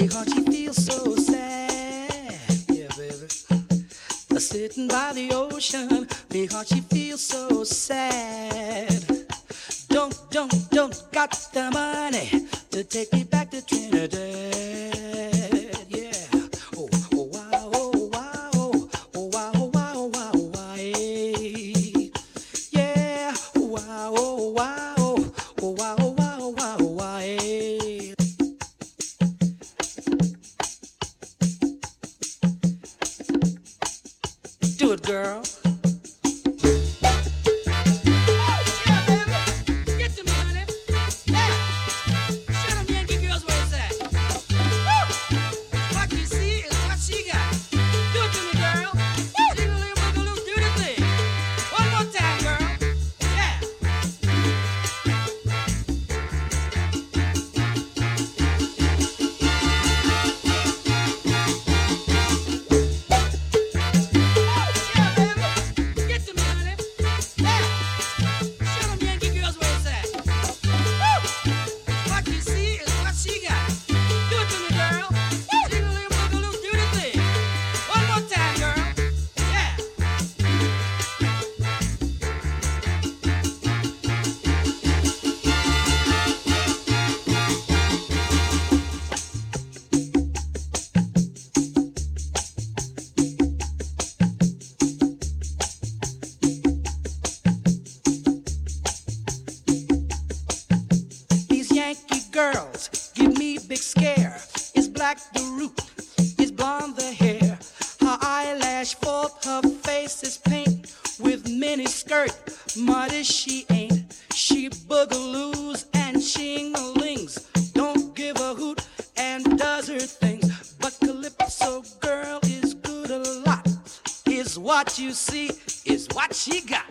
你好，亲。you see is what she got.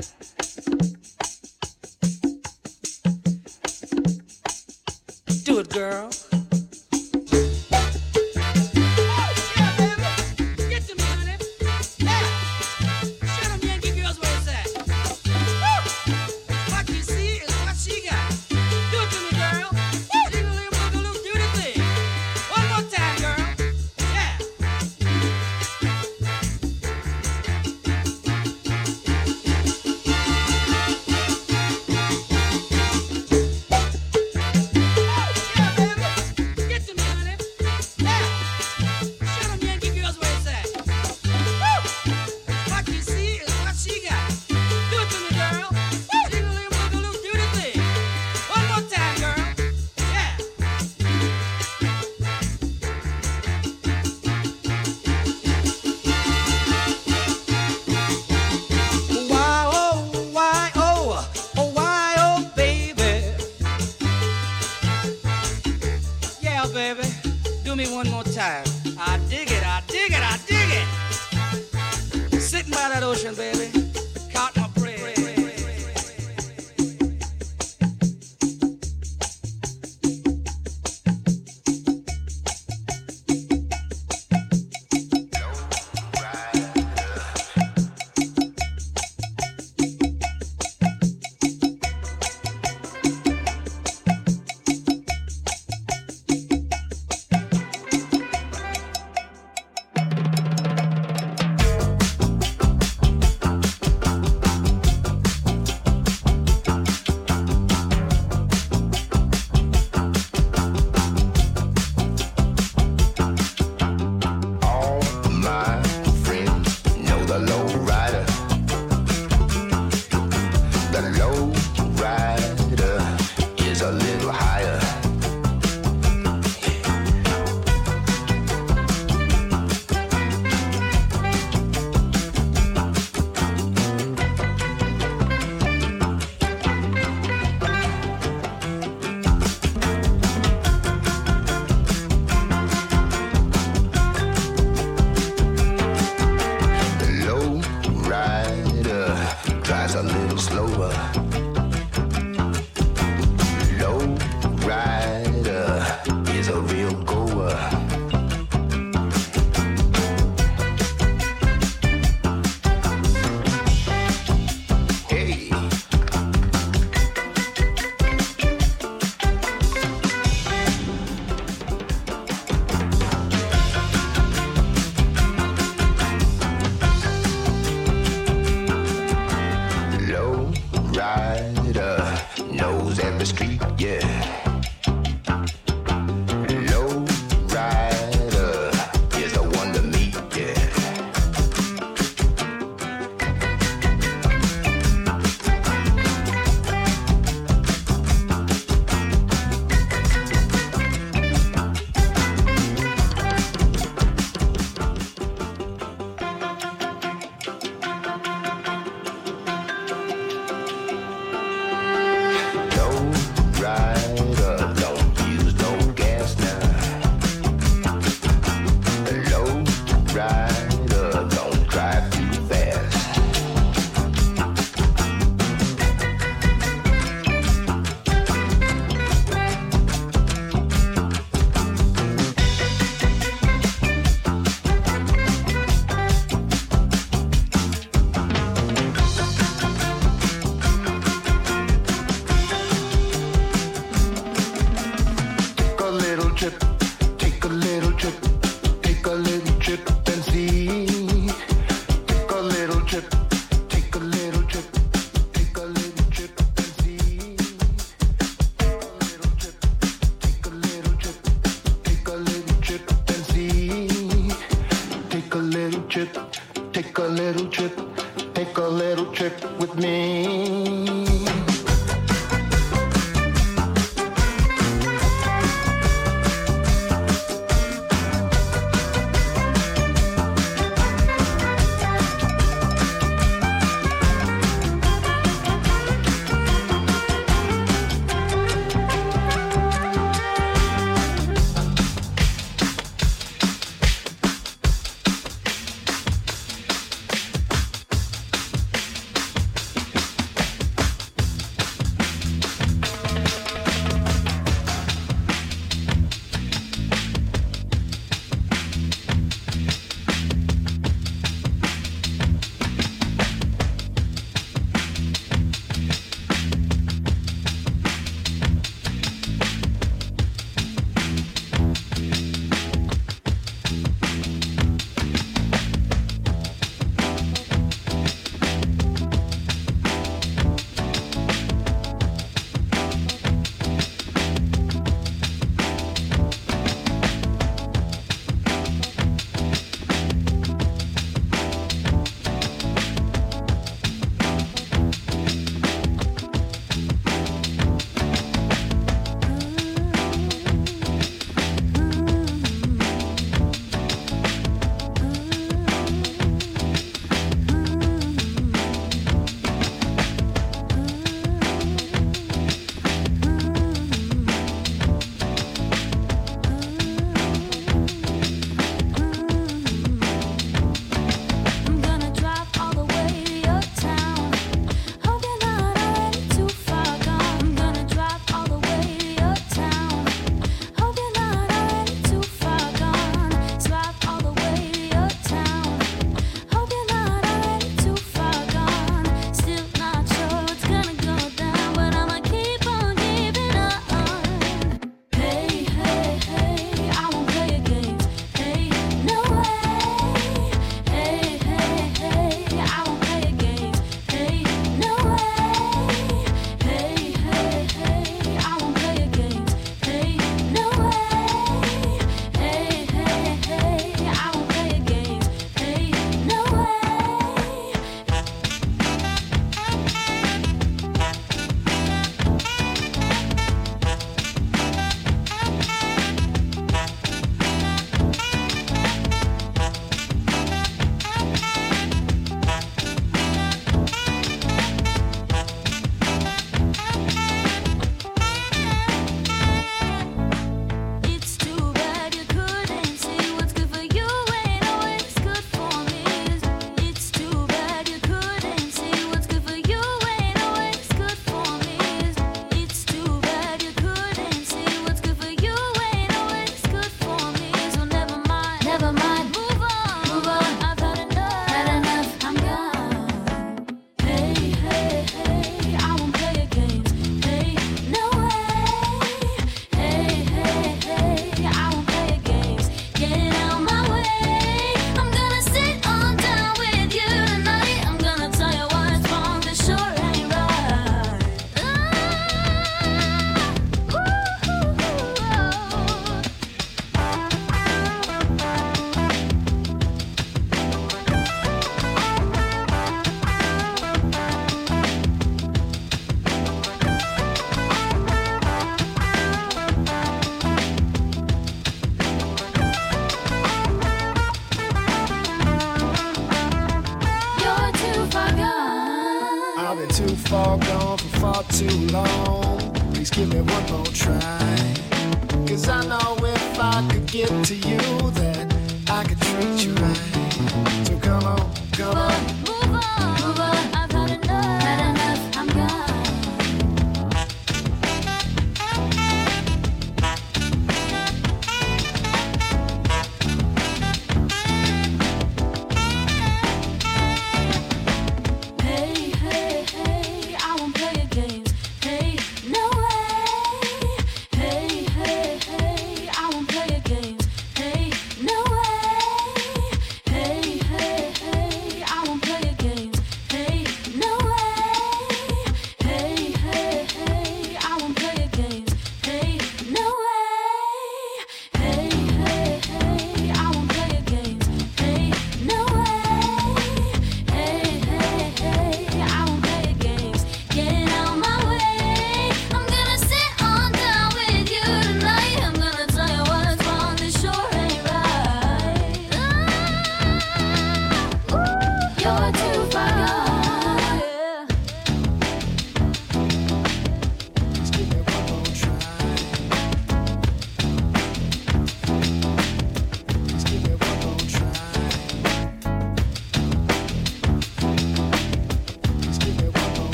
Cause I know if I could get to you, that I could treat you right.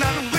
I'm not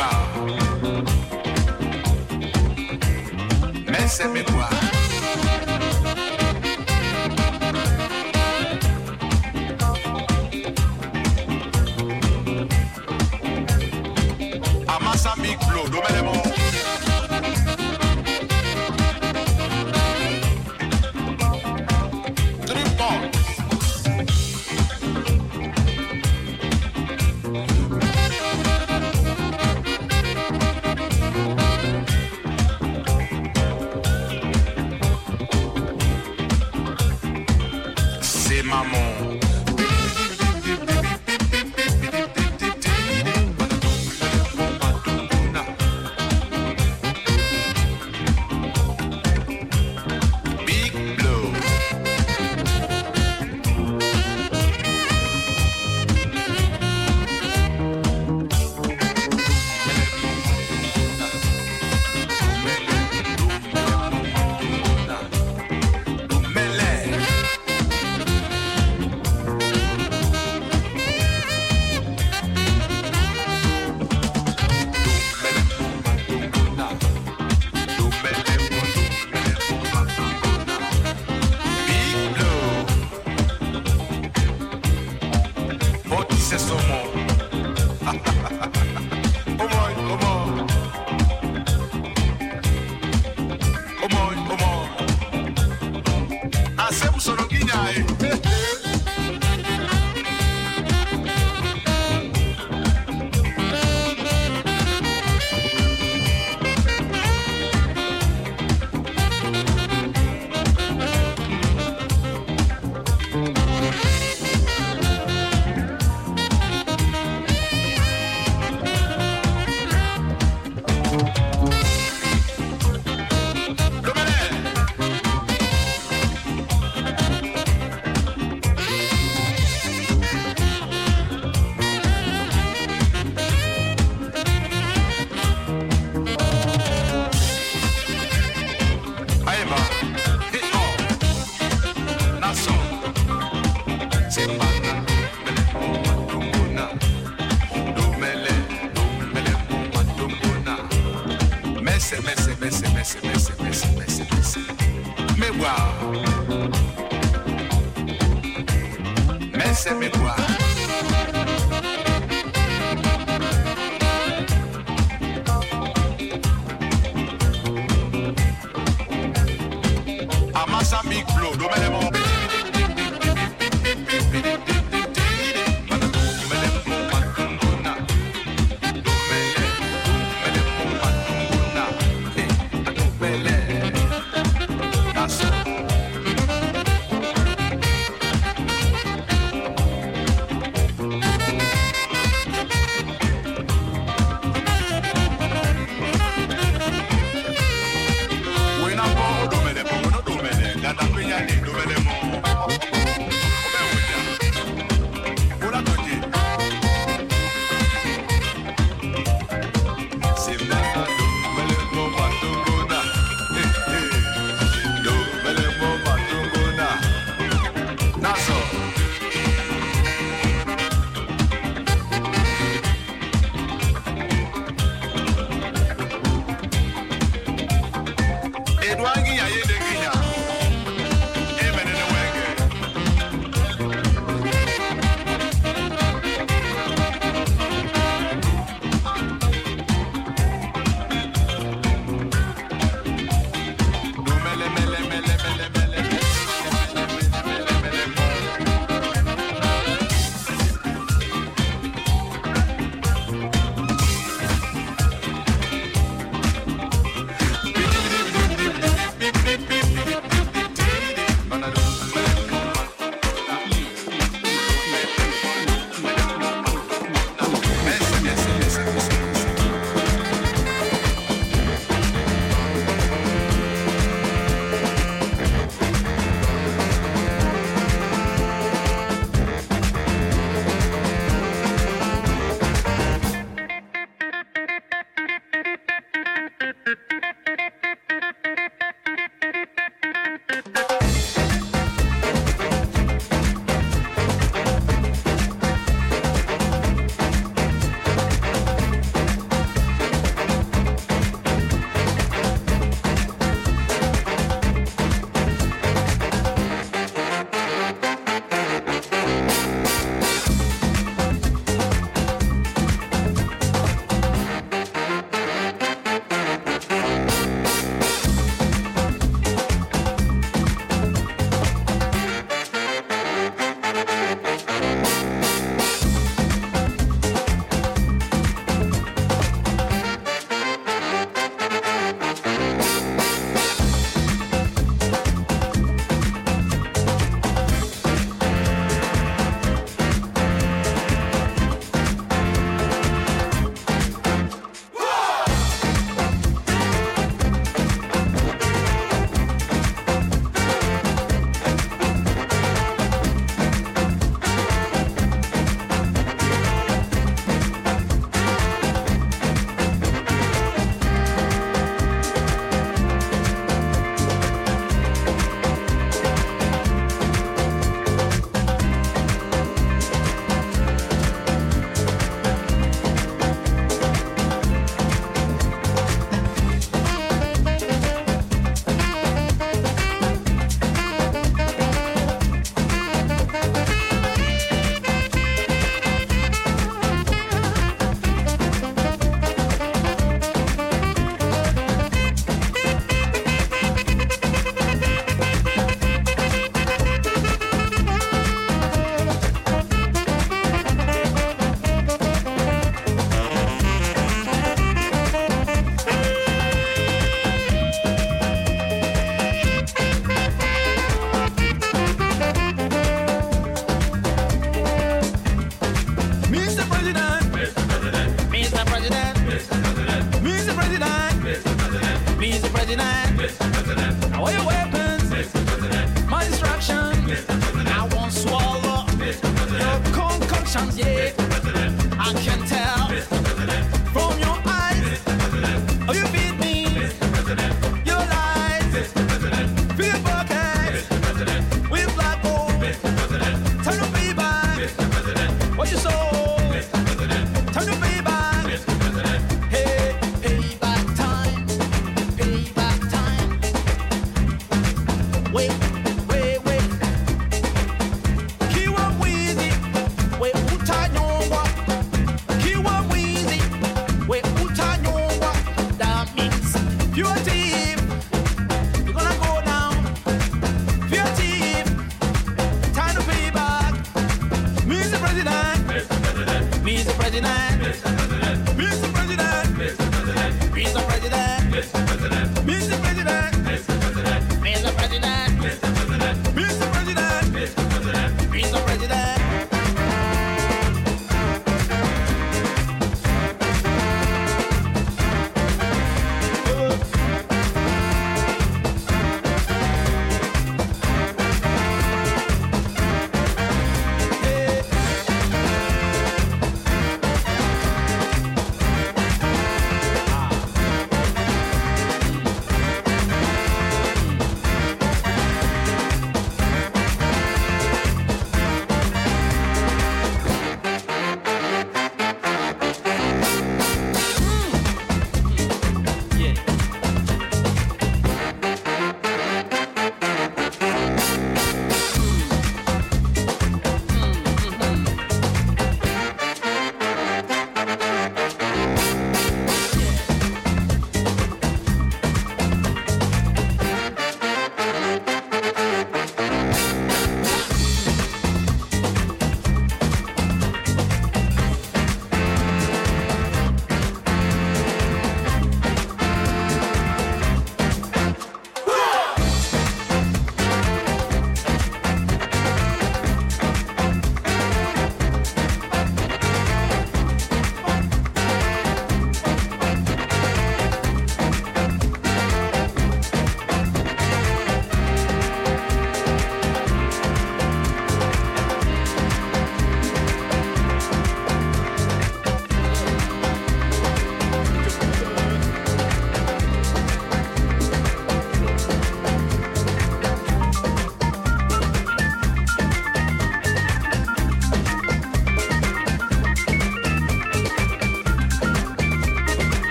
mémoire. Mais c'est mémoire.